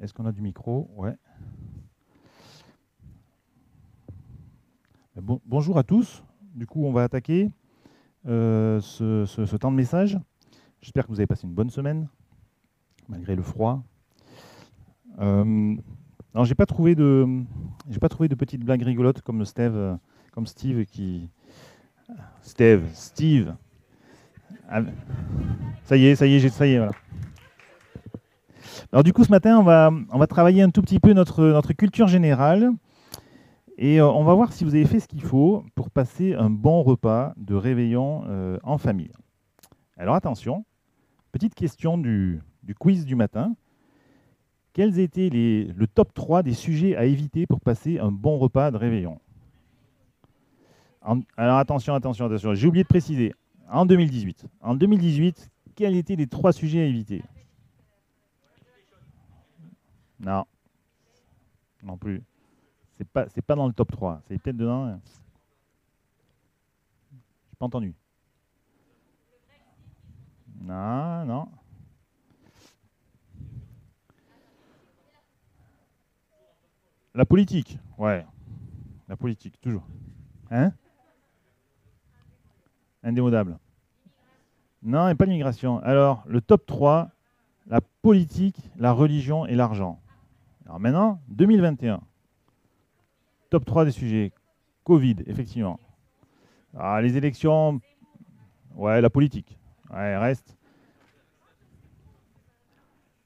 Est-ce qu'on a du micro? Ouais. bonjour à tous. Du coup, on va attaquer euh, ce, temps de message. J'espère que vous avez passé une bonne semaine, malgré le froid. Euh, alors, j'ai pas trouvé de, j'ai pas trouvé de petites blagues rigolotes comme Steve, comme Steve qui, Steve, Steve. Ah, ça y est, ça y est, ça y est, voilà. Alors du coup, ce matin, on va, travailler un tout petit peu notre, notre culture générale. Et euh, on va voir si vous avez fait ce qu'il faut pour passer un bon repas de réveillon euh, en famille. Alors attention, petite question du, quiz du matin. Quels étaient les, le top 3 des sujets à éviter pour passer un bon repas de réveillon? Alors attention, attention, attention, j'ai oublié de préciser. En 2018, en 2018, quels étaient les trois sujets à éviter? Non. Non plus. C'est pas, c'est pas dans le top 3. C'est peut-être dedans. Hein. J'ai pas entendu. Non, non. La politique, ouais. La politique, toujours. Hein? Indémodable. Non, et pas l'immigration. Alors, le top 3, la politique, la religion et l'argent. Alors maintenant, 2021. Top 3 des sujets. Covid, effectivement. Ah, les élections, ouais, la politique. Ouais, reste.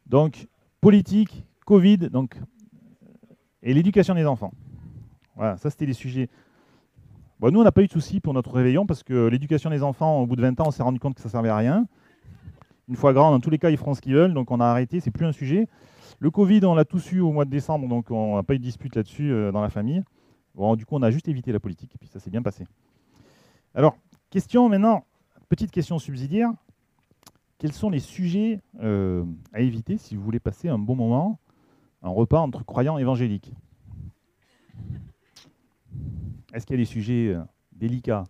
Donc, politique, Covid, donc, et l'éducation des enfants. Voilà, ça c'était les sujets. Bon, nous, on n'a pas eu de soucis pour notre réveillon parce que l'éducation des enfants, au bout de 20 ans, on s'est rendu compte que ça ne servait à rien. Une fois grand, dans tous les cas, ils feront ce qu'ils veulent, donc on a arrêté, c'est plus un sujet. Le Covid, on l'a tous eu au mois de décembre, donc on n'a pas eu de dispute là-dessus euh, dans la famille. Bon, du coup, on a juste évité la politique, et puis ça s'est bien passé. Alors, question maintenant, petite question subsidiaire. Quels sont les sujets euh, à éviter si vous voulez passer un bon moment, un repas entre croyants évangéliques? Est-ce qu'il y a des sujets euh, délicats?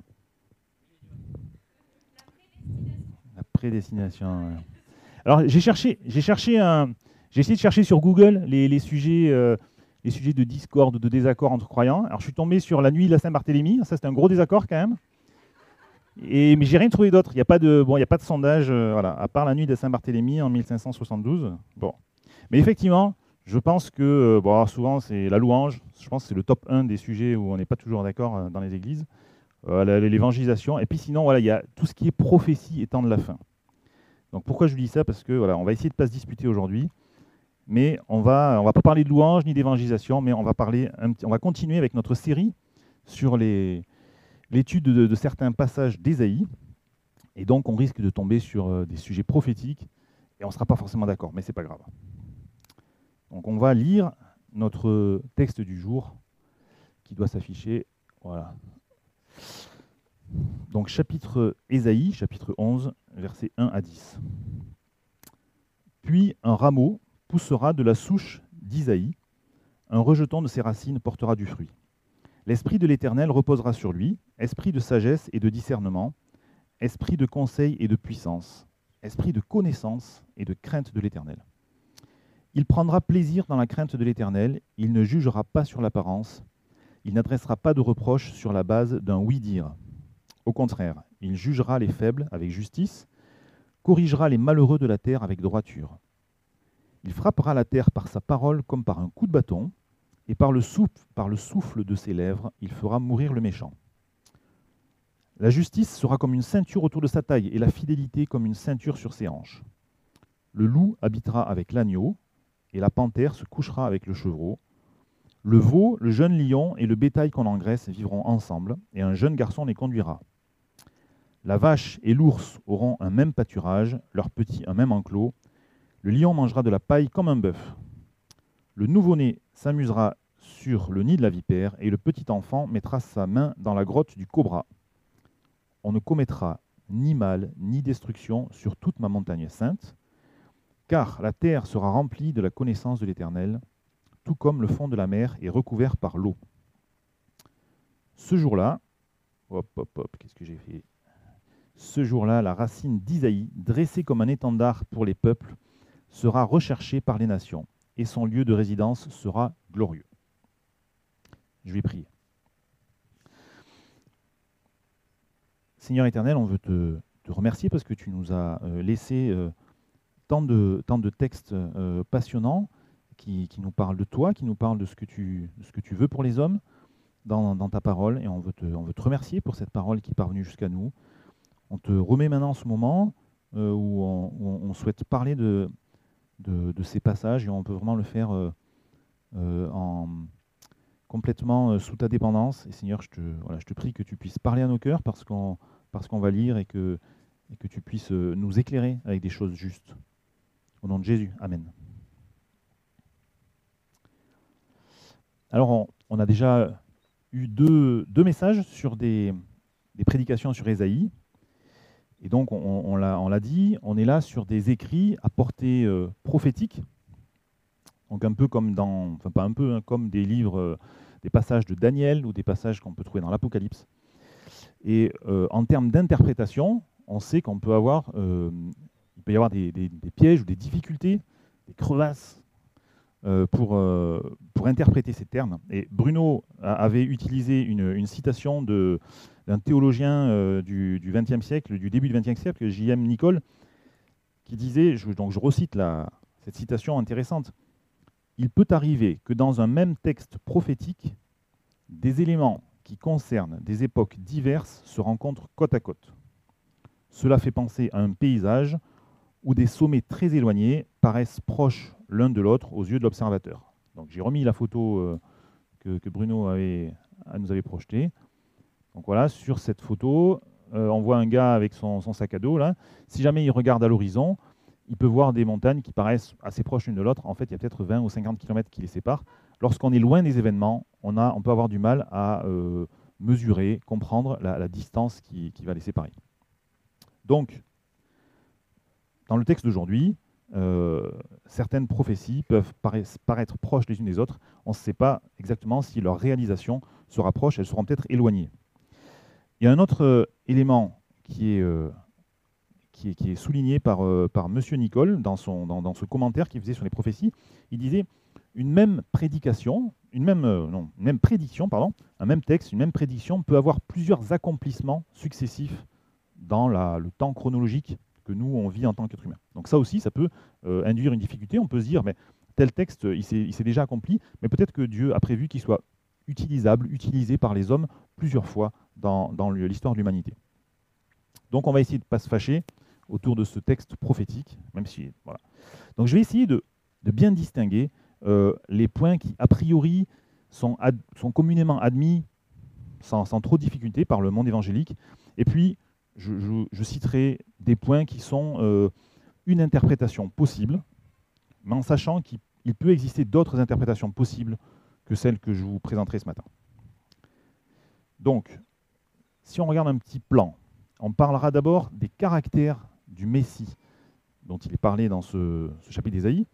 La prédestination. Alors, j'ai cherché, j'ai cherché un, j'ai essayé de chercher sur Google les, sujets, euh, les sujets de discorde, de désaccord entre croyants. Alors je suis tombé sur la nuit de la Saint-Barthélemy. Ça, c'est un gros désaccord quand même. Et, mais j'ai rien trouvé d'autre. Il n'y a pas de, bon, il a pas de sondage, euh, voilà, à part la nuit de Saint-Barthélemy en 1572. Bon, mais effectivement, je pense que, euh, bon, souvent c'est la louange. Je pense que c'est le top 1 des sujets où on n'est pas toujours d'accord dans les églises. L'évangélisation. Et puis sinon, voilà, il y a tout ce qui est prophétie étant de la fin. Donc pourquoi je vous dis ça? Parce que voilà, on va essayer de ne pas se disputer aujourd'hui. Mais on va, on va pas parler de louange ni d'évangélisation, mais on va, parler on va continuer avec notre série sur l'étude de, certains passages d'Ésaïe. Et donc, on risque de tomber sur euh, des sujets prophétiques et on ne sera pas forcément d'accord, mais ce n'est pas grave. Donc, on va lire notre texte du jour qui doit s'afficher. Voilà. Donc, chapitre Ésaïe, chapitre 11, versets 1 à 10. Puis un rameau poussera de la souche d'Isaïe, un rejeton de ses racines portera du fruit. L'Esprit de l'Éternel reposera sur lui, esprit de sagesse et de discernement, esprit de conseil et de puissance, esprit de connaissance et de crainte de l'Éternel. Il prendra plaisir dans la crainte de l'Éternel, il ne jugera pas sur l'apparence, il n'adressera pas de reproches sur la base d'un oui-dire. Au contraire, il jugera les faibles avec justice, corrigera les malheureux de la terre avec droiture. Il frappera la terre par sa parole comme par un coup de bâton, et par le, souffle, de ses lèvres, il fera mourir le méchant. La justice sera comme une ceinture autour de sa taille, et la fidélité comme une ceinture sur ses hanches. Le loup habitera avec l'agneau, et la panthère se couchera avec le chevreau. Le veau, le jeune lion et le bétail qu'on engraisse vivront ensemble, et un jeune garçon les conduira. La vache et l'ours auront un même pâturage, leurs petits un même enclos, le lion mangera de la paille comme un bœuf. Le nouveau-né s'amusera sur le nid de la vipère, et le petit enfant mettra sa main dans la grotte du cobra. On ne commettra ni mal ni destruction sur toute ma montagne sainte, car la terre sera remplie de la connaissance de l'Éternel, tout comme le fond de la mer est recouvert par l'eau. Ce jour-là, qu'est-ce que j'ai fait? Ce jour-là, la racine d'Isaïe, dressée comme un étendard pour les peuples, sera recherché par les nations. et son lieu de résidence sera glorieux. Je vais prier. Seigneur éternel, on veut te, remercier parce que tu nous as euh, laissé euh, tant, de, tant de textes euh, passionnants qui, nous parlent de toi, qui nous parlent de ce que tu, ce que tu veux pour les hommes dans, ta parole. Et on veut, te, on veut te remercier pour cette parole qui est parvenue jusqu'à nous. On te remet maintenant ce moment où on, souhaite parler de, de, ces passages et on peut vraiment le faire en complètement sous ta dépendance. Et Seigneur, je te, prie que tu puisses parler à nos cœurs parce qu'on parce va lire et que, tu puisses euh, nous éclairer avec des choses justes. Au nom de Jésus, Amen. Alors, on, a déjà eu deux, messages sur des, des, prédications sur Ésaïe. Et donc, on, l'a dit, on est là sur des écrits à portée euh, prophétique. Donc, un peu comme dans, enfin, pas un peu, hein, comme des livres, euh, des passages de Daniel ou des passages qu'on peut trouver dans l'Apocalypse. Et euh, en termes d'interprétation, on sait qu'on peut avoir, il peut y avoir des, pièges ou des difficultés, des crevasses pour, pour interpréter ces termes. Et Bruno avait utilisé une, citation d'un théologien du XXe siècle, du début du XXe siècle, J.M. Nicole, qui disait, je, donc je recite la, cette citation intéressante, Il peut arriver que dans un même texte prophétique, des éléments qui concernent des époques diverses se rencontrent côte à côte. Cela fait penser à un paysage où des sommets très éloignés paraissent proches l'un de l'autre aux yeux de l'observateur. Donc j'ai remis la photo euh, que, Bruno nous avait projetée. Donc voilà, sur cette photo, euh, on voit un gars avec son, sac à dos. Là. Si jamais il regarde à l'horizon, il peut voir des montagnes qui paraissent assez proches l'une de l'autre. En fait, il y a peut-être 20 ou 50 km qui les séparent. Lorsqu'on est loin des événements, on, peut avoir du mal à euh, mesurer, comprendre la, distance qui, va les séparer. Donc, dans le texte d'aujourd'hui, euh, certaines prophéties peuvent paraître proches les unes des autres. On ne sait pas exactement si leur réalisation se rapproche, elles seront peut-être éloignées. Il y a un autre euh, élément qui est, qui est, qui est souligné par, par M. Nicole dans, son, dans, dans ce commentaire qu'il faisait sur les prophéties. Il disait une même prédication, une même, euh, non, même prédiction, pardon, un même texte, une même prédiction peut avoir plusieurs accomplissements successifs dans le temps chronologique que nous, on vit en tant qu'être humain. Donc ça aussi, ça peut euh, induire une difficulté. On peut se dire, mais tel texte, il s'est déjà accompli, mais peut-être que Dieu a prévu qu'il soit utilisable, utilisé par les hommes plusieurs fois dans, l'histoire de l'humanité. Donc on va essayer de ne pas se fâcher autour de ce texte prophétique, même si... Donc je vais essayer de, bien distinguer euh, les points qui, a priori, sont, sont communément admis sans, trop de difficulté par le monde évangélique. Et puis, je, citerai des points qui sont euh, une interprétation possible, mais en sachant qu'il peut exister d'autres interprétations possibles que celles que je vous présenterai ce matin. Donc, si on regarde un petit plan, on parlera d'abord des caractères du Messie dont il est parlé dans ce, ce chapitre d'Ésaïe.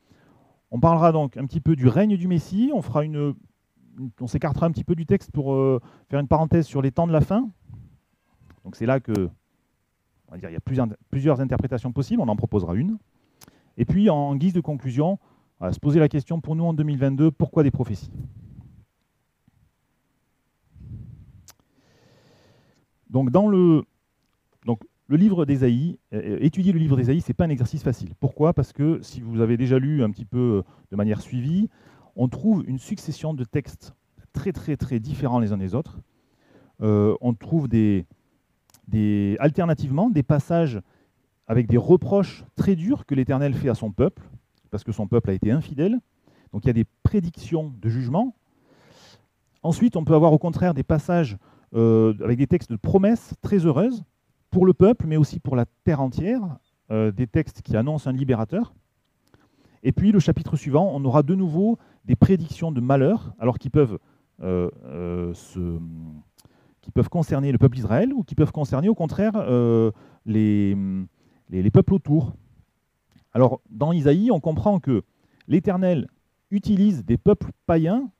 On parlera donc un petit peu du règne du Messie, on, s'écartera un petit peu du texte pour euh, faire une parenthèse sur les temps de la fin. Donc c'est là que il y a plusieurs, plusieurs, interprétations possibles, on en proposera une. Et puis en guise de conclusion, on va se poser la question pour nous en 2022, pourquoi des prophéties? Donc dans le, donc le livre d'Ésaïe, euh, euh, étudier le livre d'Ésaïe, ce n'est pas un exercice facile. Pourquoi? Parce que si vous avez déjà lu un petit peu euh, de manière suivie, on trouve une succession de textes très très très différents les uns des autres. on trouve des, des, alternativement des passages avec des reproches très durs que l'Éternel fait à son peuple, parce que son peuple a été infidèle. Donc il y a des prédictions de jugement. Ensuite, on peut avoir au contraire des passages avec des textes de promesses très heureuses, pour le peuple, mais aussi pour la terre entière, euh, des textes qui annoncent un libérateur. Et puis le chapitre suivant, on aura de nouveau des prédictions de malheur, alors qui peuvent, euh, euh, qui peuvent concerner le peuple d'Israël ou qui peuvent concerner au contraire les, les, peuples autour. Alors dans Isaïe, on comprend que l'Éternel utilise des peuples païens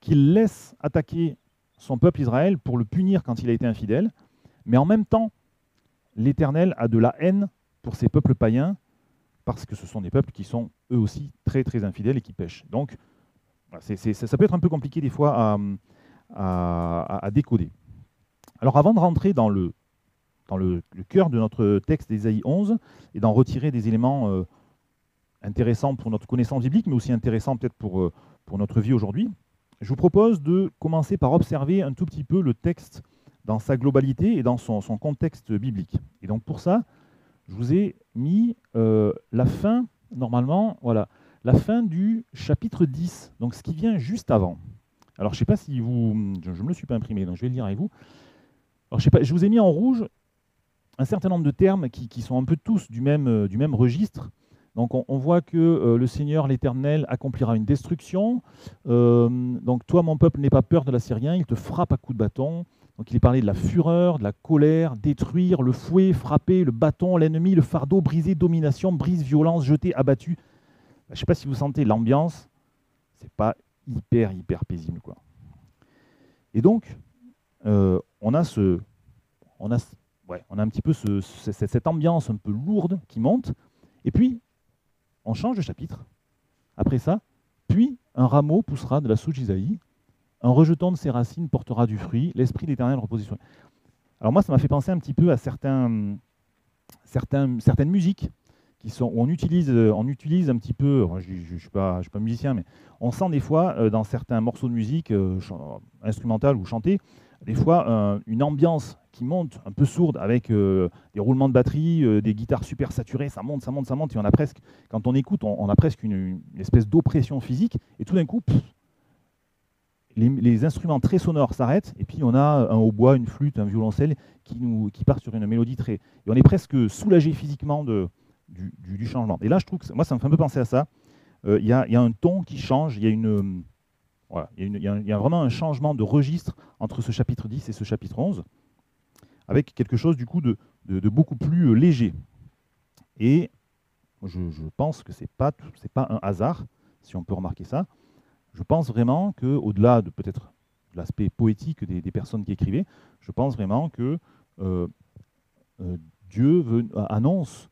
qu'il laisse attaquer son peuple Israël pour le punir quand il a été infidèle, mais en même temps, l'Éternel a de la haine pour ces peuples païens parce que ce sont des peuples qui sont eux aussi très très infidèles et qui pêchent. Donc ça peut être un peu compliqué des fois à, décoder. Alors avant de rentrer dans le, dans cœur de notre texte d'Ésaïe 11 et d'en retirer des éléments euh, intéressants pour notre connaissance biblique, mais aussi intéressants peut-être pour, euh, pour notre vie aujourd'hui, je vous propose de commencer par observer un tout petit peu le texte dans sa globalité et dans son, contexte biblique. Et donc pour ça, je vous ai mis euh, la fin, normalement, voilà, la fin du chapitre 10, donc ce qui vient juste avant. Alors je ne sais pas si vous... Je ne me le suis pas imprimé, donc je vais le lire avec vous. Alors je, sais pas, je vous ai mis en rouge un certain nombre de termes qui, sont un peu tous du même, euh, du même registre. Donc on, voit que euh, le Seigneur, l'Éternel, accomplira une destruction. donc toi, mon peuple, n'aie pas peur de l'Assyrien, il te frappe à coups de bâton. Donc il est parlé de la fureur, de la colère, détruire, le fouet, frapper, le bâton, l'ennemi, le fardeau, briser, domination, brise, violence, jeter, abattu. Je ne sais pas si vous sentez l'ambiance, c'est pas hyper, hyper paisible. Quoi. Et donc, euh, on, a ce, on, a, ouais, on a un petit peu ce, cette ambiance un peu lourde qui monte, et puis on change de chapitre. Après ça, puis un rameau poussera de la souche d'Isaïe, un rejeton de ses racines portera du fruit, l'Esprit d'Éternel repose Alors moi, ça m'a fait penser un petit peu à certains, certaines musiques qui sont, où on utilise, on utilise un petit peu, je ne suis, pas, musicien, mais on sent des fois euh, dans certains morceaux de musique euh, instrumentale ou chantés, des fois euh, une ambiance qui monte un peu sourde avec des roulements de batterie, des guitares super saturées, ça monte, ça monte, ça monte, et on a presque, quand on écoute, on, a presque une, espèce d'oppression physique, et tout d'un coup, les, instruments très sonores s'arrêtent, et puis on a un hautbois, une flûte, un violoncelle qui, nous, qui part sur une mélodie très. Et on est presque soulagé physiquement du, changement. Et là, je trouve que moi, ça me fait un peu penser à ça. Euh, il y, a un ton qui change, il y a une. Il y, a vraiment un changement de registre entre ce chapitre 10 et ce chapitre 11, avec quelque chose du coup de, beaucoup plus euh, léger. Et je, pense que ce n'est pas, pas un hasard, si on peut remarquer ça je pense vraiment qu'au-delà de peut-être l'aspect poétique des, personnes qui écrivaient, je pense vraiment que euh, euh, Dieu annonce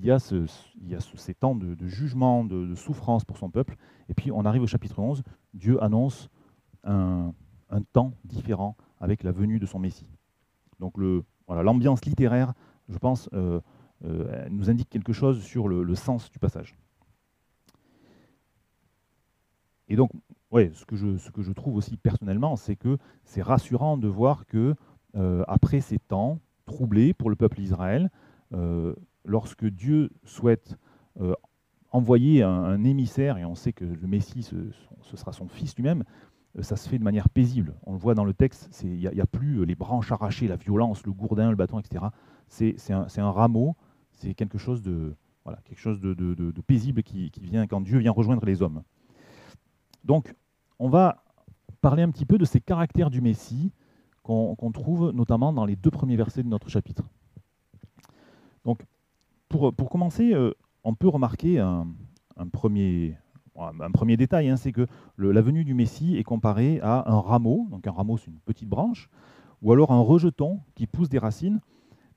il y a ces temps de, jugement, de, souffrance pour son peuple. Et puis on arrive au chapitre 11, Dieu annonce un, temps différent avec la venue de son Messie. Donc l'ambiance littéraire, je pense, euh, nous indique quelque chose sur le sens du passage. Et donc, ouais, ce, que je, trouve aussi personnellement, c'est que c'est rassurant de voir que euh, après ces temps troublés pour le peuple d'Israël, euh, lorsque Dieu souhaite euh, envoyer un, émissaire, et on sait que le Messie, ce, sera son fils lui-même, ça se fait de manière paisible. On le voit dans le texte, il n'y a, plus les branches arrachées, la violence, le gourdin, le bâton, etc. C'est un, rameau, c'est quelque chose de, paisible qui, qui, vient quand Dieu vient rejoindre les hommes. Donc, on va parler un petit peu de ces caractères du Messie qu'on trouve notamment dans les deux premiers versets de notre chapitre. Donc, pour, commencer, euh, on peut remarquer un, premier, détail, hein, c'est que la venue du Messie est comparée à un rameau, donc un rameau c'est une petite branche, ou alors un rejeton qui pousse des racines.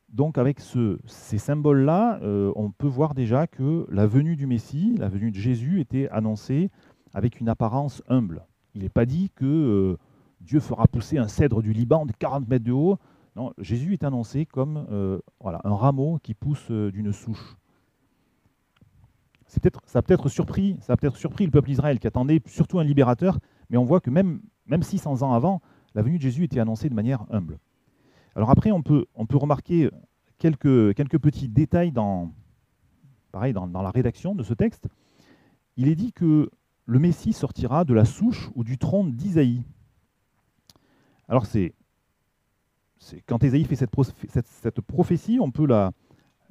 Donc avec ces symboles-là, euh, on peut voir déjà que la venue du Messie, la venue de Jésus était annoncée avec une apparence humble. Il n'est pas dit que euh, Dieu fera pousser un cèdre du Liban de 40 mètres de haut. Non, Jésus est annoncé comme euh, voilà, un rameau qui pousse euh, d'une souche. Peut ça a peut-être surpris, ça peut surpris le peuple d'Israël qui attendait surtout un libérateur, mais on voit que même, même 600 ans avant, la venue de Jésus était annoncée de manière humble. Alors après, on peut, on peut remarquer quelques, quelques petits détails dans, pareil, dans, dans la rédaction de ce texte. Il est dit que le Messie sortira de la souche ou du tronc d'Isaïe. Alors c'est, quand Isaïe fait cette, prophétie, on peut la,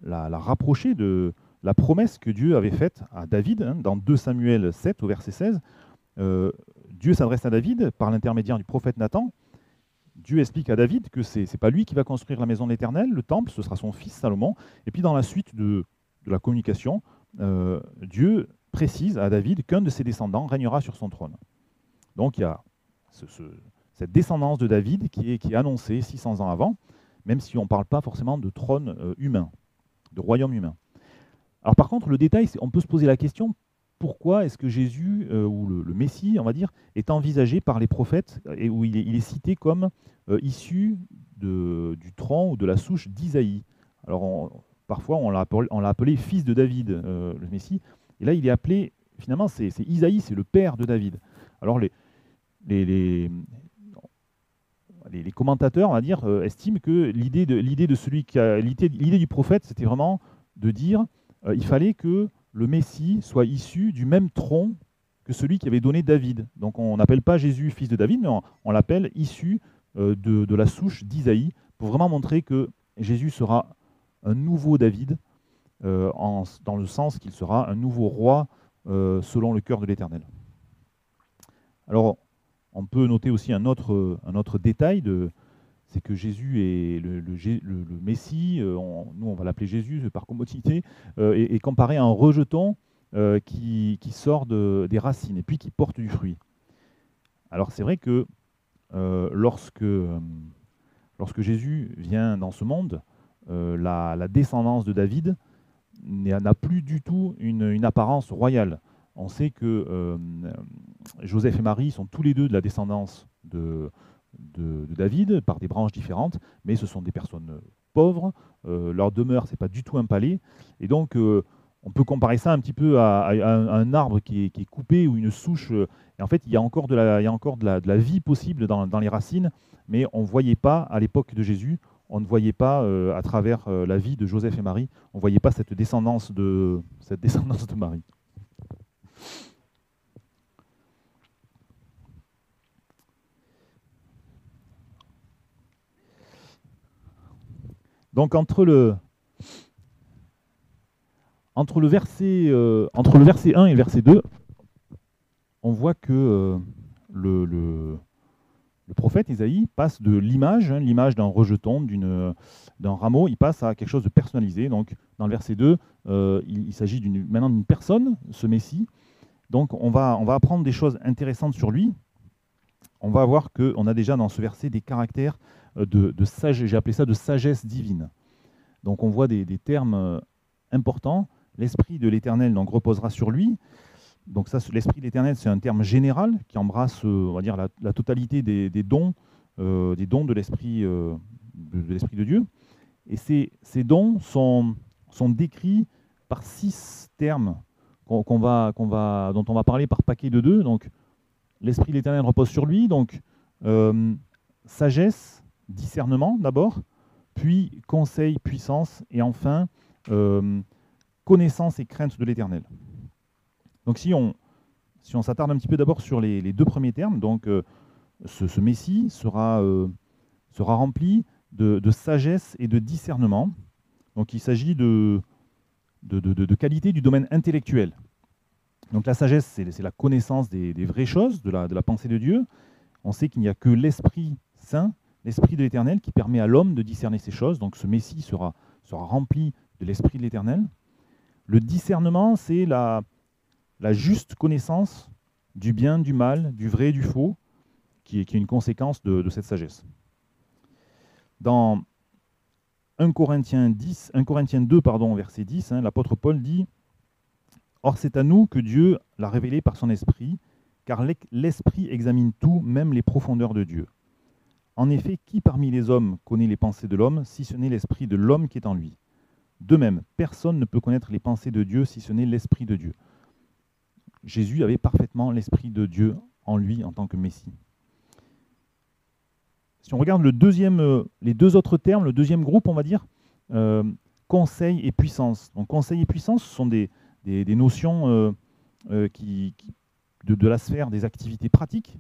rapprocher de la promesse que Dieu avait faite à David hein, dans 2 Samuel 7 au verset 16. Euh, Dieu s'adresse à David par l'intermédiaire du prophète Nathan. Dieu explique à David que ce n'est pas lui qui va construire la maison de l'Éternel, le temple, ce sera son fils Salomon. Et puis dans la suite de, la communication, euh, Dieu précise à David qu'un de ses descendants régnera sur son trône. Donc il y a cette descendance de David qui est, qui est, annoncée 600 ans avant, même si on ne parle pas forcément de trône euh, humain, de royaume humain. Alors par contre, le détail, on peut se poser la question, pourquoi est-ce que Jésus, euh, ou le, Messie, on va dire, est envisagé par les prophètes, et où il est, cité comme euh, issu du tronc ou de la souche d'Isaïe? Alors parfois, on l'a appelé, fils de David, le Messie, et là, il est appelé, finalement, c'est Isaïe, c'est le père de David. Alors les, commentateurs, on va dire, euh, estiment que l'idée de, celui qui l'idée, du prophète, c'était vraiment de dire euh, il fallait que le Messie soit issu du même tronc que celui qui avait donné David. Donc on n'appelle pas Jésus fils de David, mais on, l'appelle issu euh, de, la souche d'Isaïe, pour vraiment montrer que Jésus sera un nouveau David, dans le sens qu'il sera un nouveau roi selon le cœur de l'Éternel. Alors, on peut noter aussi un autre, autre détail, c'est que Jésus est le, Messie, euh, nous on va l'appeler Jésus par commodité, euh, est, comparé à un rejeton euh, qui, sort des racines et puis qui porte du fruit. Alors c'est vrai que lorsque Jésus vient dans ce monde, la, descendance de David n'a plus du tout une apparence royale on sait que euh, Joseph et Marie sont tous les deux de la descendance de, David par des branches différentes, mais ce sont des personnes pauvres. Euh, leur demeure, c'est pas du tout un palais, et donc euh, on peut comparer ça un petit peu à, un, arbre qui est, coupé ou une souche. En fait, il y a encore de la, vie possible dans, les racines, mais on ne voyait pas à l'époque de Jésus, on ne voyait pas à travers la vie de Joseph et Marie, on ne voyait pas cette descendance de Marie. Donc entre le, entre le, verset, euh, entre le verset 1 et le verset 2, on voit que euh, le, le, prophète Isaïe passe de l'image, hein, l'image d'un rejeton, d'un rameau, il passe à quelque chose de personnalisé. Donc dans le verset 2, euh, il, s'agit maintenant d'une personne, ce Messie. Donc on va, on apprendre des choses intéressantes sur lui. On va voir qu'on a déjà dans ce verset des caractères euh, de, sagesse, j'ai appelé ça de sagesse divine. Donc on voit des, termes euh, importants. L'esprit de l'Éternel donc reposera sur lui. Donc ça, l'esprit de l'Éternel, c'est un terme général qui embrasse, euh, on dire, la, totalité des, dons, des dons de l'esprit de, Dieu. Et ces, dons sont décrits par six termes dont on va parler par paquet de deux. Donc l'esprit de l'Éternel repose sur lui. Donc sagesse, discernement d'abord, puis conseil, puissance, et enfin euh, connaissance et crainte de l'éternel. Donc si on, si on s'attarde un petit peu d'abord sur les, deux premiers termes, donc euh, ce, Messie sera, euh, sera rempli de, sagesse et de discernement. Donc il s'agit de, de, de, qualité du domaine intellectuel. Donc la sagesse, c'est la connaissance des, vraies choses, de la, de pensée de Dieu. On sait qu'il n'y a que l'Esprit Saint l'Esprit de l'Éternel qui permet à l'homme de discerner ces choses. Donc ce Messie sera, rempli de l'Esprit de l'Éternel. Le discernement, c'est la, juste connaissance du bien, du mal, du vrai et du faux, qui est, qui est une conséquence de, cette sagesse. Dans 1 Corinthiens, 10, 1 Corinthiens 2, pardon, verset 10, hein, l'apôtre Paul dit Or c'est à nous que Dieu l'a révélé par son esprit, car l'esprit examine tout, même les profondeurs de Dieu. En effet, qui parmi les hommes connaît les pensées de l'homme, si ce n'est l'esprit de l'homme qui est en lui? De même, personne ne peut connaître les pensées de Dieu si ce n'est l'esprit de Dieu. Jésus avait parfaitement l'esprit de Dieu en lui en tant que Messie. Si on regarde euh, les deux autres termes, le deuxième groupe, on va dire, euh, conseil et puissance. Donc conseil et puissance ce sont des, notions euh, qui, de, la sphère des activités pratiques,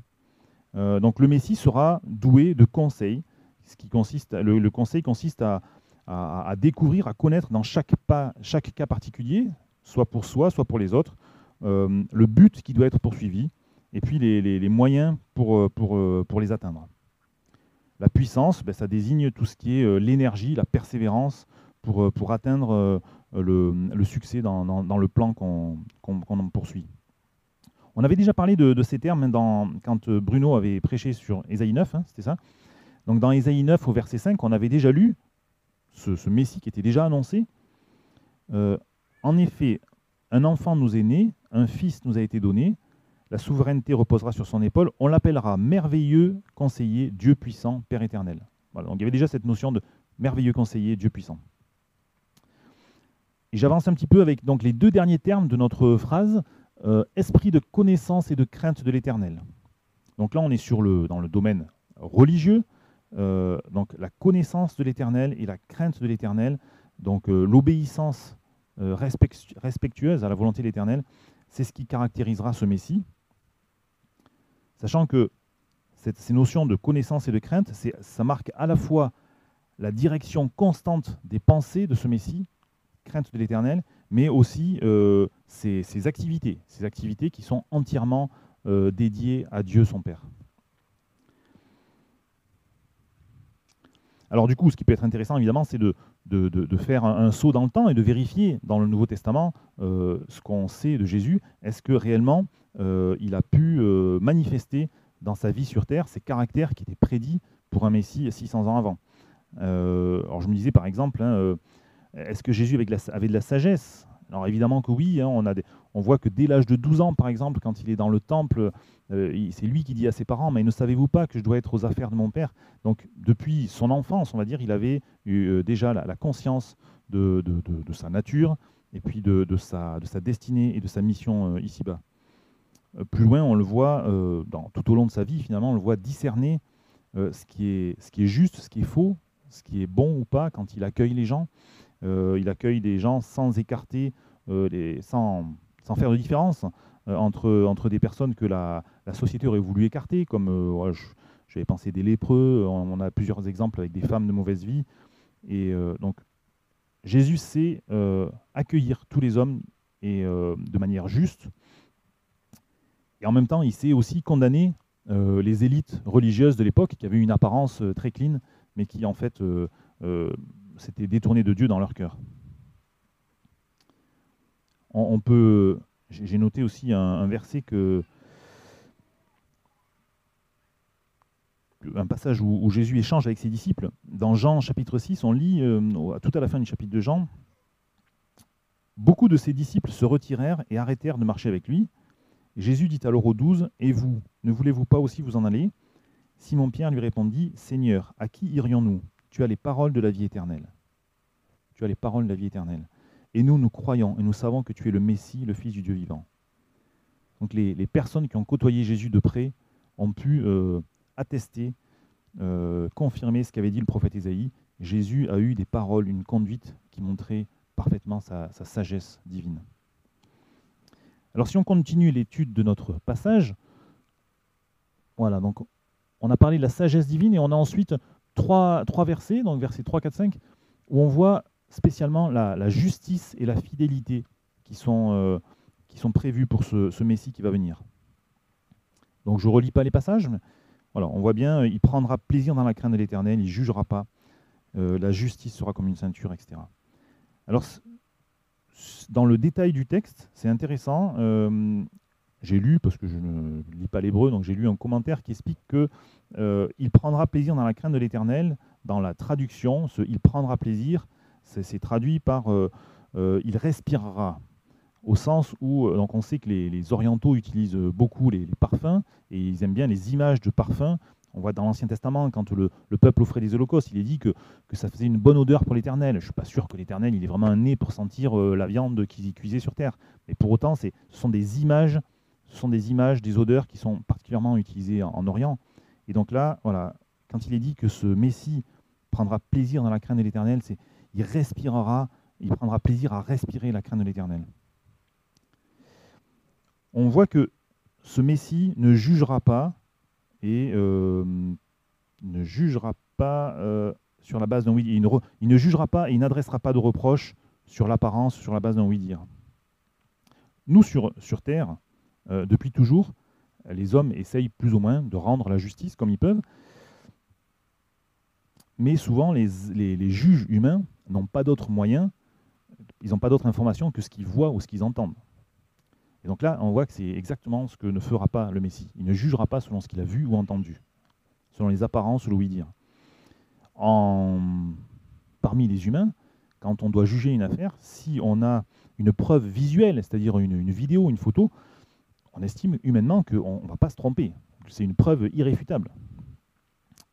donc le Messie sera doué de conseils. Ce qui consiste, le, conseil consiste à, découvrir, à connaître dans chaque, cas particulier, soit pour soi, soit pour les autres, le but qui doit être poursuivi et puis les, moyens pour, les atteindre. La puissance, ben, ça désigne tout ce qui est l'énergie, la persévérance pour, pour atteindre le, succès dans, le plan qu'on poursuit. On avait déjà parlé de, ces termes quand euh, Bruno avait prêché sur Ésaïe 9, hein, c'était ça. Donc dans Ésaïe 9 au verset 5, on avait déjà lu ce, Messie qui était déjà annoncé. Euh, En effet, un enfant nous est né, un fils nous a été donné, la souveraineté reposera sur son épaule, on l'appellera merveilleux conseiller, Dieu puissant, Père éternel. donc il y avait déjà cette notion de merveilleux conseiller, Dieu puissant. Et j'avance un petit peu avec donc, les deux derniers termes de notre phrase, euh, esprit de connaissance et de crainte de l'éternel. Donc là, on est sur le, dans le domaine religieux, euh, donc la connaissance de l'éternel et la crainte de l'éternel, donc euh, l'obéissance respectueuse à la volonté de l'éternel, c'est ce qui caractérisera ce Messie. Sachant que ces notions de connaissance et de crainte, ça marque à la fois la direction constante des pensées de ce Messie, crainte de l'éternel, mais aussi euh, ses, activités, ces activités qui sont entièrement euh, dédiées à Dieu son Père. Alors du coup, ce qui peut être intéressant, évidemment, c'est de, de, faire un, saut dans le temps et de vérifier dans le Nouveau Testament euh, ce qu'on sait de Jésus. Est-ce que réellement il a pu manifester dans sa vie sur Terre ces caractères qui étaient prédits pour un Messie 600 ans avant. Alors je me disais par exemple, hein, est-ce que Jésus avait de la, sagesse? Alors évidemment que oui, hein, on, voit que dès l'âge de 12 ans, par exemple, quand il est dans le temple, euh, c'est lui qui dit à ses parents, mais ne savez-vous pas que je dois être aux affaires de mon Père? Donc depuis son enfance, on va dire, il avait eu euh, déjà la, conscience de, sa nature et puis de, sa, destinée et de sa mission euh, ici-bas. Plus loin, on le voit, dans, tout au long de sa vie, finalement, on le voit discerner ce, qui est, ce qui est juste, ce qui est faux, ce qui est bon ou pas quand il accueille les gens. Euh, il accueille des gens sans écarter, euh, sans, faire de différence euh, entre, entre des personnes que la, société aurait voulu écarter, comme j'avais pensé des lépreux, on, a plusieurs exemples avec des femmes de mauvaise vie. Et donc, Jésus sait accueillir tous les hommes et de manière juste. Et en même temps, il sait aussi condamner les élites religieuses de l'époque qui avaient une apparence très clean, mais qui en fait s'étaient détournés de Dieu dans leur cœur. On, peut, j'ai noté aussi un, verset que, un passage où, Jésus échange avec ses disciples. Dans Jean chapitre 6, on lit, euh, tout à la fin du chapitre de Jean, Beaucoup de ses disciples se retirèrent et arrêtèrent de marcher avec lui. Jésus dit alors aux douze, Et vous, ne voulez-vous pas aussi vous en aller? Simon-Pierre lui répondit, Seigneur, à qui irions-nous? Tu as les paroles de la vie éternelle. Tu as les paroles de la vie éternelle. Et nous, nous croyons et nous savons que tu es le Messie, le Fils du Dieu vivant. Donc les, personnes qui ont côtoyé Jésus de près ont pu euh, attester, euh, confirmer ce qu'avait dit le prophète Ésaïe. Jésus a eu des paroles, une conduite qui montrait parfaitement sa, sa sagesse divine. Alors si on continue l'étude de notre passage, voilà, donc on a parlé de la sagesse divine et on a ensuite trois, versets, donc versets 3, 4, 5, où on voit spécialement la, justice et la fidélité qui sont, euh, qui sont prévus pour ce, Messie qui va venir. Donc je ne relis pas les passages, mais voilà, on voit bien, il prendra plaisir dans la crainte de l'Éternel, il jugera pas, euh, la justice sera comme une ceinture, etc. Alors, dans le détail du texte, c'est intéressant. Euh, j'ai lu, parce que je ne lis pas l'hébreu, donc j'ai lu un commentaire qui explique que euh, il prendra plaisir dans la crainte de l'Éternel. Dans la traduction, ce il prendra plaisir, c'est traduit par euh, il respirera, au sens où donc on sait que les, orientaux utilisent beaucoup les, parfums et ils aiment bien les images de parfums. On voit dans l'Ancien Testament, quand le, peuple offrait des holocaustes, il est dit que, ça faisait une bonne odeur pour l'Éternel. Je ne suis pas sûr que l'Éternel il est vraiment un nez pour sentir la viande qu'ils cuisait sur terre. Mais pour autant, ce sont des images ce sont des images, des odeurs qui sont particulièrement utilisées en, Orient. Et donc là, quand il est dit que ce Messie prendra plaisir dans la crainte de l'Éternel, c'est il respirera, il prendra plaisir à respirer la crainte de l'Éternel. On voit que ce Messie ne jugera pas et euh, ne jugera pas euh, sur la base d'un oui. Il il ne jugera pas et il n'adressera pas de reproches sur l'apparence, sur la base d'un oui dire. Nous sur, sur terre, euh, depuis toujours, les hommes essayent plus ou moins de rendre la justice comme ils peuvent. Mais souvent, les, juges humains n'ont pas d'autres moyens, ils n'ont pas d'autres informations que ce qu'ils voient ou ce qu'ils entendent. Et donc là, on voit que c'est exactement ce que ne fera pas le Messie. Il ne jugera pas selon ce qu'il a vu ou entendu, selon les apparences ou. En... Parmi les humains, quand on doit juger une affaire, si on a une preuve visuelle, c'est-à-dire une, vidéo, une photo, on estime humainement qu'on ne va pas se tromper. C'est une preuve irréfutable.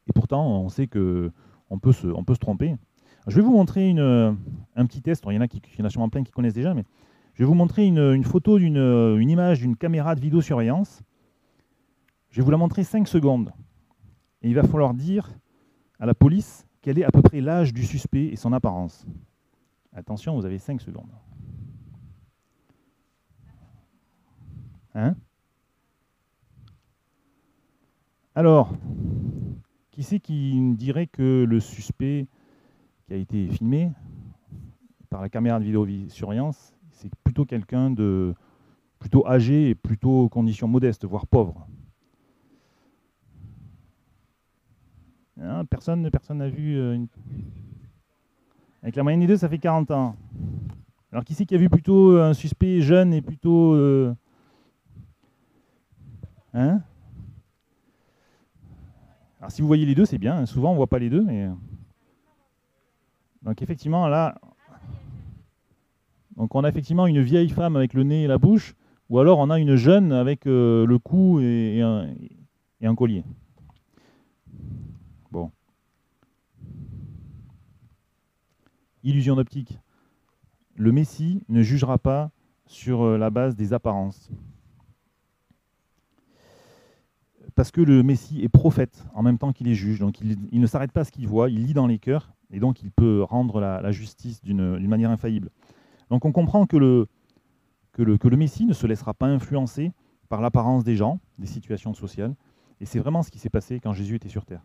Et pourtant, on sait qu'on peut, se, tromper. Je vais vous montrer un petit test. Il y en a il y en a sûrement plein qui connaissent déjà, mais je vais vous montrer une, photo d'une une image d'une caméra de vidéosurveillance. Je vais vous la montrer 5 secondes. Et il va falloir dire à la police quel est à peu près l'âge du suspect et son apparence. Attention, vous avez 5 secondes. Hein Alors, qui c'est qui dirait que le suspect qui a été filmé par la caméra de vidéosurveillance, c'est plutôt quelqu'un de plutôt âgé et plutôt conditions modestes, voire pauvre hein, Personne personne n'a vu euh, une... Avec la moyenne des deux, ça fait 40 ans. Alors qui c'est qui a vu plutôt un suspect jeune et plutôt... Euh, hein? Alors si vous voyez les deux, c'est bien. Souvent, on ne voit pas les deux. mais Donc effectivement, là... Donc on a effectivement une vieille femme avec le nez et la bouche, ou alors on a une jeune avec euh, le cou et, un, collier. Bon. illusion d'optique. Le Messie ne jugera pas sur euh, la base des apparences. Parce que le Messie est prophète en même temps qu'il est juge. Donc il, ne s'arrête pas à ce qu'il voit, il lit dans les cœurs, et donc il peut rendre la, justice d'une manière infaillible. Donc on comprend que le, Messie ne se laissera pas influencer par l'apparence des gens, des situations sociales. Et c'est vraiment ce qui s'est passé quand Jésus était sur terre.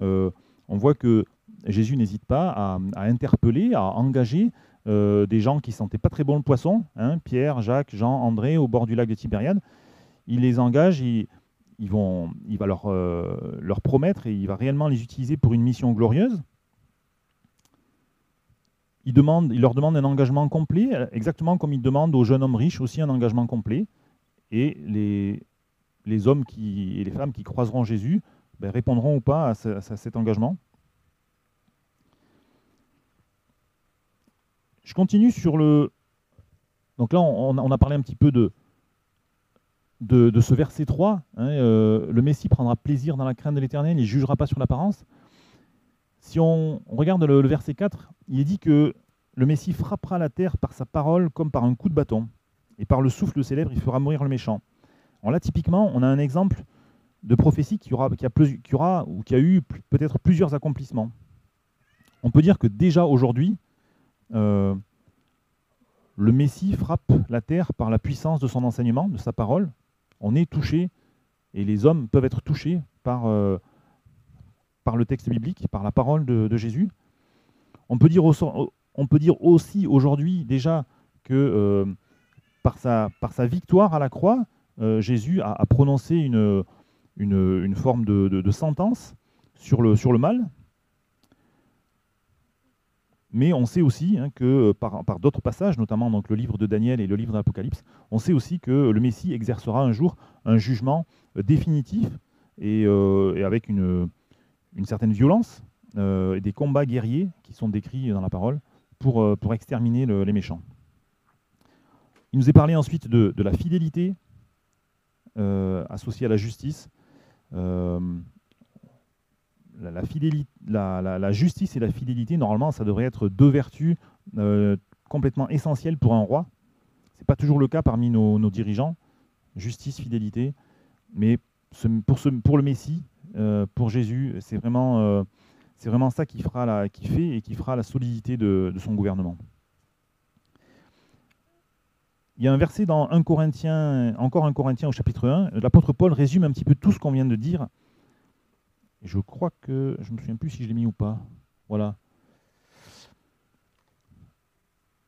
Euh, on voit que Jésus n'hésite pas à, interpeller, à engager euh, des gens qui sentaient pas très bon le poisson, hein, Pierre, Jacques, Jean, André, au bord du lac de Tibériade. Il les engage, il, il va euh, leur promettre et il va réellement les utiliser pour une mission glorieuse. Il, leur demande un engagement complet, exactement comme il demande aux jeunes hommes riches aussi un engagement complet. Et les, hommes qui, et les femmes qui croiseront Jésus ben, répondront ou pas à cet engagement. Je continue sur le... Donc là, on, a parlé un petit peu de, de, ce verset 3. Hein, euh, le Messie prendra plaisir dans la crainte de l'Éternel, il ne jugera pas sur l'apparence. Si on, regarde le, verset 4, il est dit que le Messie frappera la terre par sa parole comme par un coup de bâton, et par le souffle de ses lèvres, il fera mourir le méchant. Alors là, typiquement, on a un exemple de prophétie qui aura, qui a, eu peut-être plusieurs accomplissements. On peut dire que déjà aujourd'hui, euh, le Messie frappe la terre par la puissance de son enseignement, de sa parole. On est touché, et les hommes peuvent être touchés par, euh, par le texte biblique, par la parole de, Jésus. On peut dire, aussi aujourd'hui déjà que euh, par, sa, victoire à la croix, Jésus a, prononcé une, forme de, sentence sur le, mal, mais on sait aussi hein, que euh, par, d'autres passages, notamment donc, le livre de Daniel et le livre de l'Apocalypse, on sait aussi que le Messie exercera un jour un jugement euh, définitif et, euh, avec une, certaine violence et des combats guerriers qui sont décrits dans la parole pour, pour exterminer les méchants. Il nous est parlé ensuite de, la fidélité associée à la justice la, justice et la fidélité, normalement, ça devrait être deux vertus euh, complètement essentielles pour un roi. Ce n'est pas toujours le cas parmi nos, dirigeants. Justice, fidélité. Mais pour, le Messie, euh, pour Jésus, c'est vraiment, euh, vraiment ça qui, fera la, qui fait et qui fera la solidité de, de son gouvernement. Il y a un verset dans 1 Corinthiens, encore un Corinthien au chapitre 1. L'apôtre Paul résume un petit peu tout ce qu'on vient de dire je crois que, je ne me souviens plus si je l'ai mis ou pas. Voilà.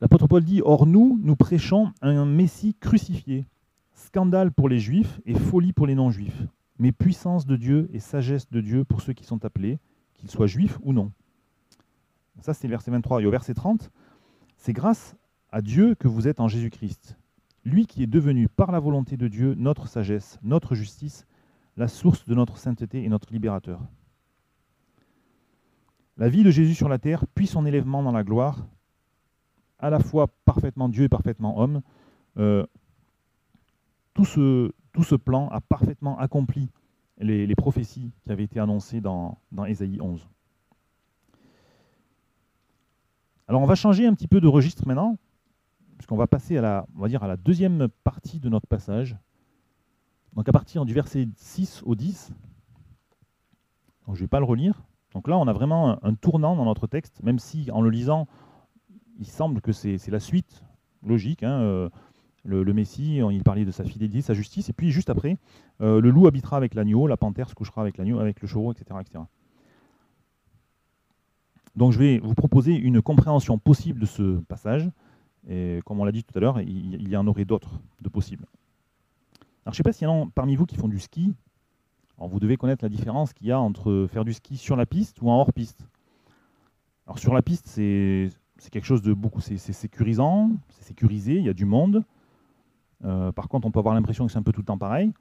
L'apôtre Paul dit Or, nous, nous prêchons un Messie crucifié, scandale pour les Juifs et folie pour les non-Juifs, mais puissance de Dieu et sagesse de Dieu pour ceux qui sont appelés, qu'ils soient juifs ou non. Ça, c'est le verset 23. Et au verset 30, c'est grâce à Dieu que vous êtes en Jésus-Christ, lui qui est devenu par la volonté de Dieu notre sagesse, notre justice la source de notre sainteté et notre libérateur. la vie de Jésus sur la terre, puis son élèvement dans la gloire, à la fois parfaitement Dieu et parfaitement homme, euh, tout, ce, tout ce plan a parfaitement accompli les, prophéties qui avaient été annoncées dans, Ésaïe 11. Alors on va changer un petit peu de registre maintenant, puisqu'on va passer à la, on à la deuxième partie de notre passage. Donc à partir du verset 6 au 10, je ne vais pas le relire. Donc là, on a vraiment un, tournant dans notre texte, même si en le lisant, il semble que c'est la suite logique. Hein, euh, le, Messie, il parlait de sa fidélité, sa justice, et puis juste après, euh, le loup habitera avec l'agneau, la panthère se couchera avec l'agneau, avec le chevreau, etc., etc. Donc je vais vous proposer une compréhension possible de ce passage. Et comme on l'a dit tout à l'heure, il, y en aurait d'autres de possibles. Alors je ne sais pas s'il y en a parmi vous qui font du ski. Vous devez connaître la différence qu'il y a entre faire du ski sur la piste ou en hors piste. Alors sur la piste, c'est quelque chose de beaucoup, c'est sécurisant, c'est sécurisé, il y a du monde. Euh, par contre, on peut avoir l'impression que c'est un peu tout le temps pareil.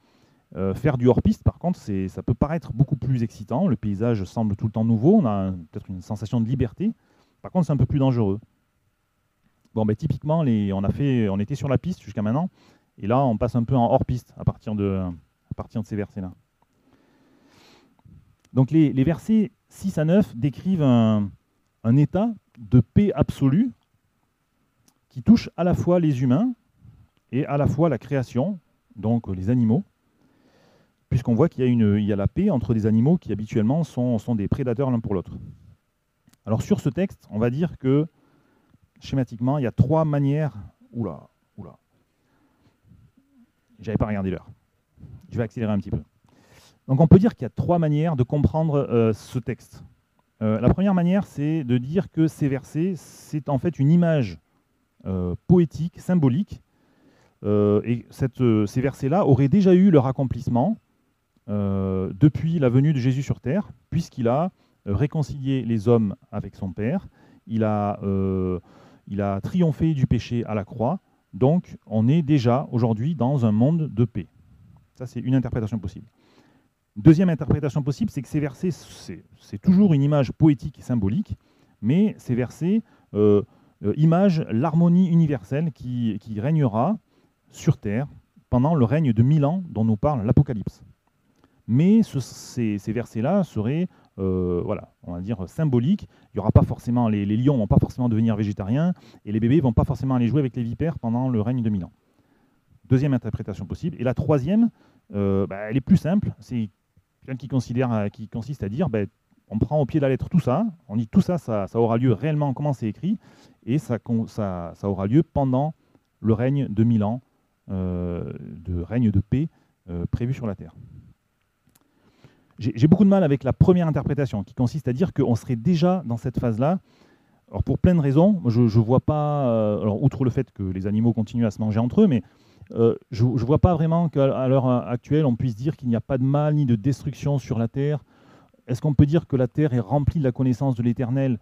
Euh, faire du hors-piste, par contre, ça peut paraître beaucoup plus excitant. Le paysage semble tout le temps nouveau. On a peut-être une sensation de liberté. Par contre, c'est un peu plus dangereux. Bon, ben, typiquement, on, a fait, on était sur la piste jusqu'à maintenant. Et là, on passe un peu en hors-piste à partir de, ces versets-là. Donc, les, versets 6 à 9 décrivent un état de paix absolue qui touche à la fois les humains et à la fois la création, donc les animaux, puisqu'on voit qu'il y, y, a la paix entre des animaux qui habituellement sont, sont des prédateurs l'un pour l'autre. Alors sur ce texte, on va dire que schématiquement, il y a trois manières. Oula, oula. J'avais pas regardé l'heure. Je vais accélérer un petit peu. Donc on peut dire qu'il y a trois manières de comprendre euh, ce texte. Euh, la première manière, c'est de dire que ces versets, c'est en fait une image euh, poétique, symbolique, et cette, ces versets-là auraient déjà eu leur accomplissement euh, depuis la venue de Jésus sur terre, puisqu'il a euh, réconcilié les hommes avec son Père, il a, euh, il a triomphé du péché à la croix, donc on est déjà aujourd'hui dans un monde de paix. Ça, c'est une interprétation possible. Deuxième interprétation possible, c'est que ces versets, c'est toujours une image poétique et symbolique, mais ces versets euh, imagent l'harmonie universelle qui, qui, régnera sur Terre pendant le règne de mille ans dont nous parle l'Apocalypse mais ces, versets-là seraient, euh, voilà, on va dire symboliques. Il aura pas forcément les, lions vont pas forcément devenir végétariens et les bébés vont pas forcément aller jouer avec les vipères pendant le règne de Milan. Deuxième interprétation possible. Et la troisième, euh, bah, elle est plus simple. C'est quelqu'un qui considère, euh, qui consiste à dire, bah, on prend au pied de la lettre tout ça, on dit tout ça, ça, aura lieu réellement comment c'est écrit, et ça, ça, aura lieu pendant le règne de Milan, de règne de paix prévu sur la terre. J'ai beaucoup de mal avec la première interprétation, qui consiste à dire qu'on serait déjà dans cette phase-là. Alors pour plein de raisons, je ne vois pas, euh, alors outre le fait que les animaux continuent à se manger entre eux, mais euh, je ne vois pas vraiment qu'à l'heure actuelle, on puisse dire qu'il n'y a pas de mal ni de destruction sur la Terre. Est-ce qu'on peut dire que la Terre est remplie de la connaissance de l'Éternel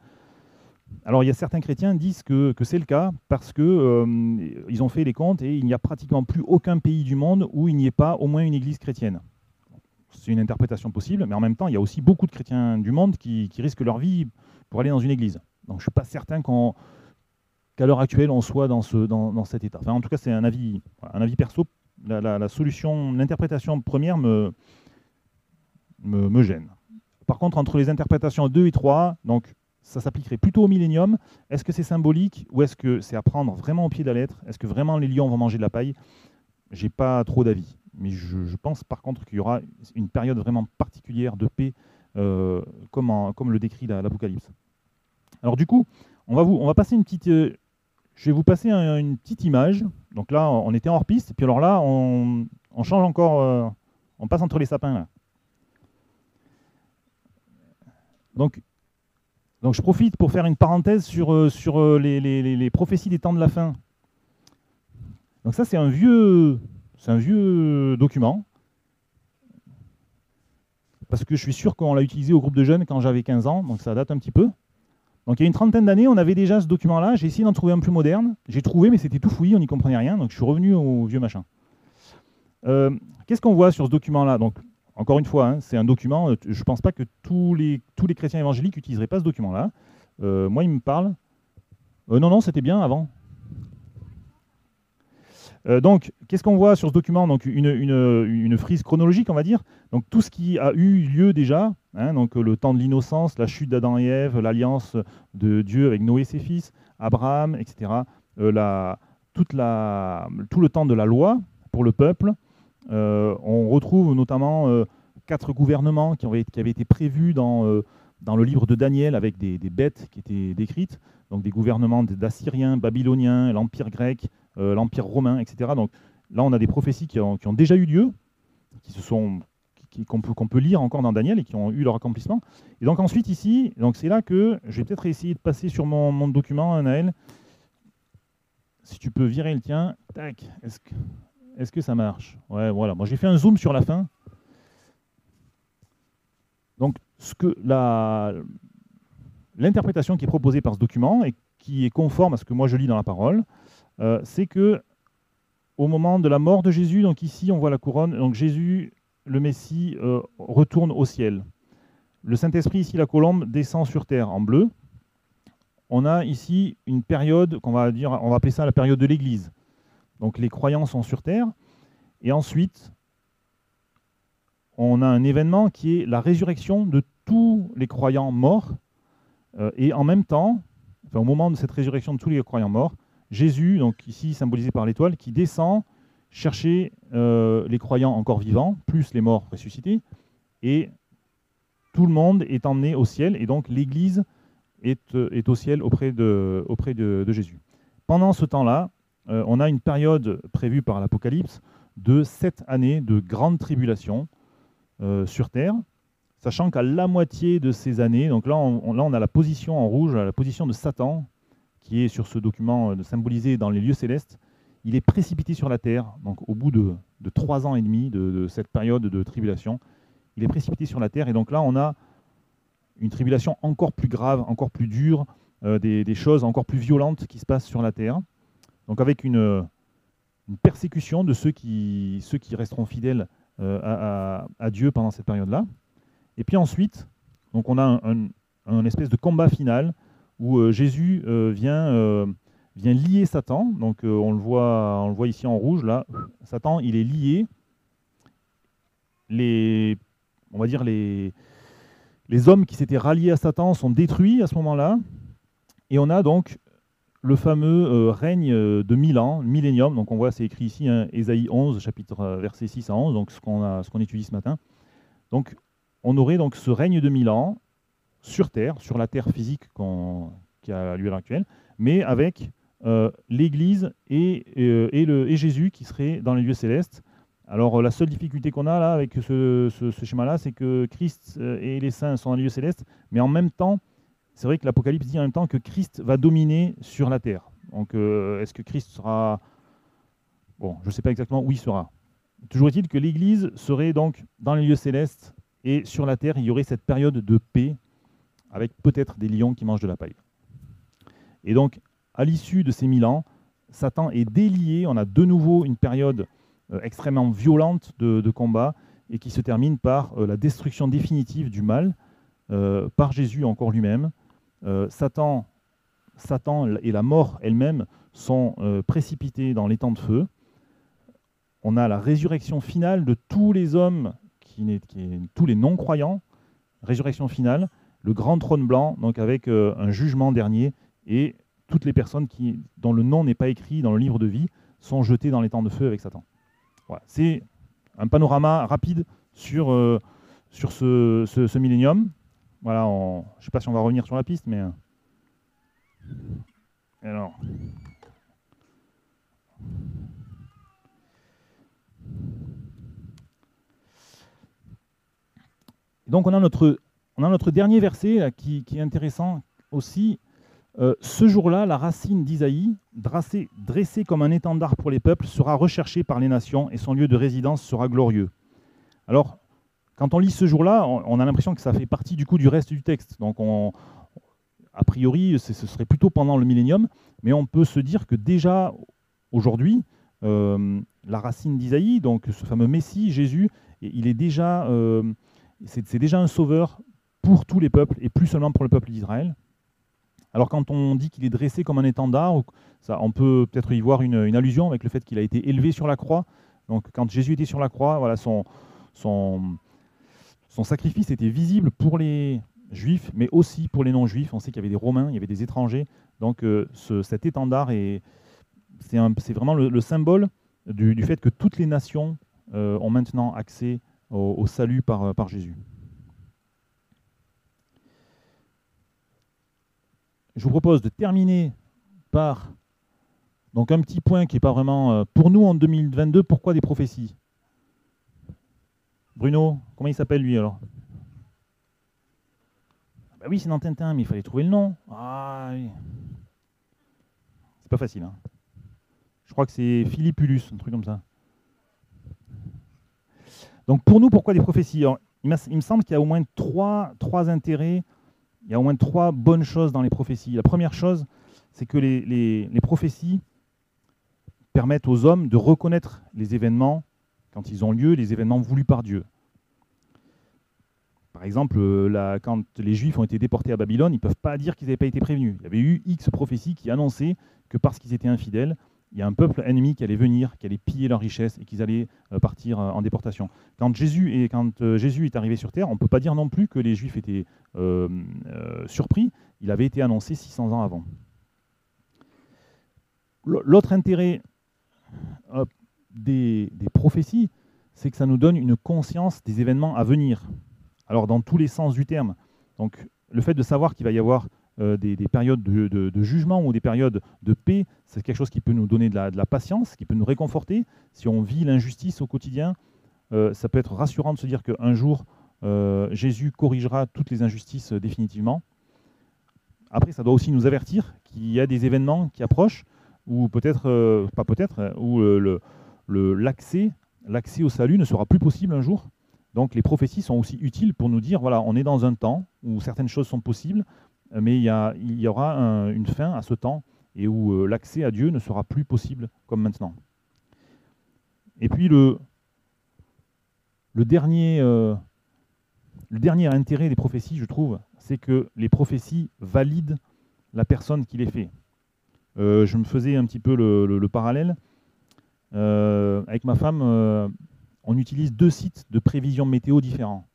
alors il y a certains chrétiens qui disent que, c'est le cas parce qu'ils euh, ont fait les comptes et il n'y a pratiquement plus aucun pays du monde où il n'y ait pas au moins une église chrétienne c'est une interprétation possible, mais en même temps, il y a aussi beaucoup de chrétiens du monde qui, risquent leur vie pour aller dans une église. Donc je ne suis pas certain qu'à l'heure actuelle, on soit dans, ce, dans, cet état. En tout cas, c'est un avis, un avis perso. La, solution, l'interprétation première me, me, gêne. Par contre, entre les interprétations 2 et 3, donc ça s'appliquerait plutôt au millénium. Est-ce que c'est symbolique ou est-ce que c'est à prendre vraiment au pied de la lettre? Est-ce que vraiment les lions vont manger de la paille? J'ai pas trop d'avis. Mais je, pense par contre qu'il y aura une période vraiment particulière de paix, euh, comme, le décrit l'Apocalypse. Alors du coup, on va, vous, on va passer une petite... Euh, je vais vous passer une petite image. Donc là, on était hors-piste, puis alors là, on, change encore, euh, on passe entre les sapins. Donc, donc je profite pour faire une parenthèse sur, sur les, les prophéties des temps de la fin. Donc ça, c'est un vieux, document. Parce que je suis sûr qu'on l'a utilisé au groupe de jeunes quand j'avais 15 ans, donc ça date un petit peu. Donc il y a une trentaine d'années, on avait déjà ce document-là. J'ai essayé d'en trouver un plus moderne. J'ai trouvé, mais c'était tout fouillé, on n'y comprenait rien. Donc je suis revenu au vieux machin. Euh, qu'est-ce qu'on voit sur ce document-là? Encore une fois, hein, c'est un document, je ne pense pas que tous les, tous les chrétiens évangéliques n'utiliseraient pas ce document-là. moi, il me parle. non, non, c'était bien avant. Euh, donc, qu'est-ce qu'on voit sur ce document? Donc, une, frise chronologique, on va dire. Donc, tout ce qui a eu lieu déjà, hein, donc le temps de l'innocence, la chute d'Adam et Ève, l'alliance de Dieu avec Noé et ses fils, Abraham, etc. Euh, toute la, tout le temps de la loi pour le peuple. Euh, on retrouve notamment quatre gouvernements qui, avaient été prévus dans, dans le livre de Daniel avec des, bêtes qui étaient décrites. Donc, des gouvernements d'Assyriens, Babyloniens, l'Empire grec, euh, l'Empire romain, etc. Donc là, on a des prophéties qui ont, déjà eu lieu, qui se sont qu'on peut, peut, lire encore dans Daniel et qui ont eu leur accomplissement. Et donc ensuite ici, donc c'est là que je vais peut-être essayer de passer sur mon, mon document, Naël. Si tu peux virer le tien, tac, est-ce que, est que ça marche? Ouais, voilà. Moi j'ai fait un zoom sur la fin. Donc ce que l'interprétation qui est proposée par ce document et qui est conforme à ce que moi je lis dans la parole, euh, c'est que au moment de la mort de Jésus, donc ici on voit la couronne, donc Jésus, le Messie, euh, retourne au ciel. Le Saint-Esprit, ici la colombe, descend sur terre en bleu. On a ici une période qu'on va dire, on va appeler ça la période de l'Église. Donc les croyants sont sur terre, et ensuite on a un événement qui est la résurrection de tous les croyants morts, euh, et en même temps, au moment de cette résurrection de tous les croyants morts, Jésus, donc ici symbolisé par l'étoile, qui descend chercher euh, les croyants encore vivants, plus les morts ressuscités, et tout le monde est emmené au ciel, et donc l'Église est, euh, au ciel auprès de, auprès de, Jésus. Pendant ce temps-là, euh, on a une période prévue par l'Apocalypse de sept années de grande tribulation sur Terre, sachant qu'à la moitié de ces années, donc là on, a la position en rouge, la position de Satan, qui est sur ce document euh, symbolisé dans les lieux célestes, il est précipité sur la terre, donc au bout de, trois ans et demi de, cette période de tribulation, il est précipité sur la terre, et donc là on a une tribulation encore plus grave, encore plus dure, euh, des, choses encore plus violentes qui se passent sur la terre, donc avec une, persécution de ceux qui, ceux qui resteront fidèles euh, à, Dieu pendant cette période-là. Et puis ensuite, donc on a un espèce de combat final où euh, Jésus euh, vient, euh, vient lier Satan. Donc on, le voit, on le voit ici en rouge, là. Satan, il est lié. Les, on va dire les, les hommes qui s'étaient ralliés à Satan sont détruits à ce moment-là. Et on a donc le fameux règne de mille ans, millénium. Donc on voit, c'est écrit ici, hein, Ésaïe 11, chapitre verset 6 à 11, donc ce qu'on ce étudie ce matin. Donc on aurait donc ce règne de mille ans sur Terre, sur la Terre physique qui a lieu à l'heure actuelle, mais avec euh, l'Église et, euh, Jésus qui serait dans les lieux célestes. Alors la seule difficulté qu'on a là avec ce, schéma-là, c'est que Christ euh, et les saints sont dans les lieux célestes, mais en même temps, c'est vrai que l'Apocalypse dit en même temps que Christ va dominer sur la terre. Donc est-ce que Christ sera... Bon, je ne sais pas exactement où il sera. Toujours est-il que l'Église serait donc dans les lieux célestes et sur la terre, il y aurait cette période de paix avec peut-être des lions qui mangent de la paille. Et donc, à l'issue de ces mille ans, Satan est délié, on a de nouveau une période euh, extrêmement violente de, combat et qui se termine par euh, la destruction définitive du mal euh, par Jésus encore lui-même. Satan, Satan et la mort elle-même sont précipités dans temps de feu. On a la résurrection finale de tous les hommes, qui, tous les non-croyants, résurrection finale, le grand trône blanc, donc avec euh, un jugement dernier, et toutes les personnes dont le nom n'est pas écrit dans le livre de vie sont jetées dans temps de feu avec Satan. C'est un panorama rapide sur, euh, sur ce, ce, millénium. Voilà, je ne sais pas si on va revenir sur la piste, mais... Euh, alors... Donc on a notre on a notre dernier verset qui, est intéressant aussi. Euh, ce jour-là, la racine d'Isaïe, dressée, dressée comme un étendard pour les peuples, sera recherchée par les nations et son lieu de résidence sera glorieux. Alors, quand on lit ce jour-là, on, a l'impression que ça fait partie du coup du reste du texte. Donc, a priori, ce serait plutôt pendant le millénium, mais on peut se dire que déjà aujourd'hui, la racine d'Isaïe, donc ce fameux Messie, Jésus, il est déjà, c'est déjà un sauveur pour tous les peuples et plus seulement pour le peuple d'Israël. Alors quand on dit qu'il est dressé comme un étendard, on peut peut-être y voir une, allusion avec le fait qu'il a été élevé sur la croix. Donc quand Jésus était sur la croix, voilà, son, son, son sacrifice était visible pour les juifs, mais aussi pour les non-juifs. On sait qu'il y avait des Romains, il y avait des étrangers. Donc euh, cet étendard, c'est vraiment le, symbole du, fait que toutes les nations euh, ont maintenant accès au, salut par, par Jésus. je vous propose de terminer par donc un petit point qui n'est pas vraiment euh, pour nous en 2022. Pourquoi des prophéties? Bruno, comment il s'appelle lui alors bah Oui, c'est dans Tintin, mais il fallait trouver le nom. Ah. C'est pas facile. Hein. Je crois que c'est Philippulus, un truc comme ça. Donc pour nous, pourquoi des prophéties? Il, me semble qu'il y a au moins trois intérêts il y a au moins trois bonnes choses dans les prophéties. La première chose, c'est que les, prophéties permettent aux hommes de reconnaître les événements quand ils ont lieu, les événements voulus par Dieu. Par exemple, euh, quand les Juifs ont été déportés à Babylone, ils ne peuvent pas dire qu'ils n'avaient pas été prévenus. Il y avait eu X prophéties qui annonçaient que parce qu'ils étaient infidèles, il y a un peuple ennemi qui allait venir, qui allait piller leurs richesses et qu'ils allaient euh, partir euh, en déportation. Quand Jésus, est, quand Jésus est arrivé sur terre, on ne peut pas dire non plus que les Juifs étaient surpris. Il avait été annoncé 600 ans avant. L'autre intérêt des, prophéties, c'est que ça nous donne une conscience des événements à venir. Alors dans tous les sens du terme. Donc le fait de savoir qu'il va y avoir euh, des, périodes de, jugement ou des périodes de paix, c'est quelque chose qui peut nous donner de la, patience, qui peut nous réconforter. Si on vit l'injustice au quotidien, euh, ça peut être rassurant de se dire qu'un jour, euh, Jésus corrigera toutes les injustices définitivement. Après, ça doit aussi nous avertir qu'il y a des événements qui approchent, ou peut-être, pas peut-être, où l'accès l'accès au salut ne sera plus possible un jour. Donc les prophéties sont aussi utiles pour nous dire, voilà, on est dans un temps où certaines choses sont possibles, euh, mais il y, aura une fin à ce temps et où euh, l'accès à Dieu ne sera plus possible comme maintenant. Et puis euh, le dernier intérêt des prophéties, je trouve, c'est que les prophéties valident la personne qui les fait. je me faisais un petit peu le, parallèle. Avec ma femme, on utilise deux sites de prévision météo différents.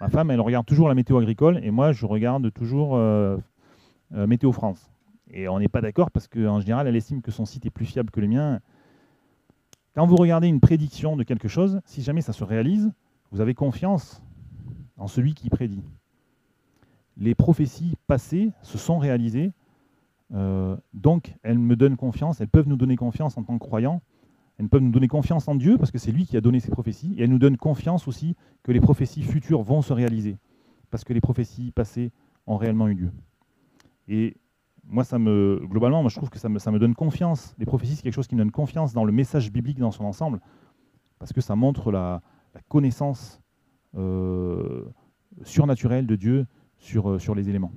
Ma femme, elle regarde toujours la météo agricole et moi, je regarde toujours euh, euh, Météo France. Et on n'est pas d'accord parce qu'en général, elle estime que son site est plus fiable que le mien. Quand vous regardez une prédiction de quelque chose, si jamais ça se réalise, vous avez confiance en celui qui prédit. Les prophéties passées se sont réalisées, euh, donc elles me donnent confiance, elles peuvent nous donner confiance en tant que croyants elles peuvent nous donner confiance en Dieu parce que c'est lui qui a donné ces prophéties. Et elles nous donnent confiance aussi que les prophéties futures vont se réaliser parce que les prophéties passées ont réellement eu lieu. Et moi, ça me, globalement, moi, je trouve que ça me, ça me donne confiance. Les prophéties, c'est quelque chose qui me donne confiance dans le message biblique dans son ensemble parce que ça montre la, connaissance euh, surnaturelle de Dieu sur, euh, sur les éléments.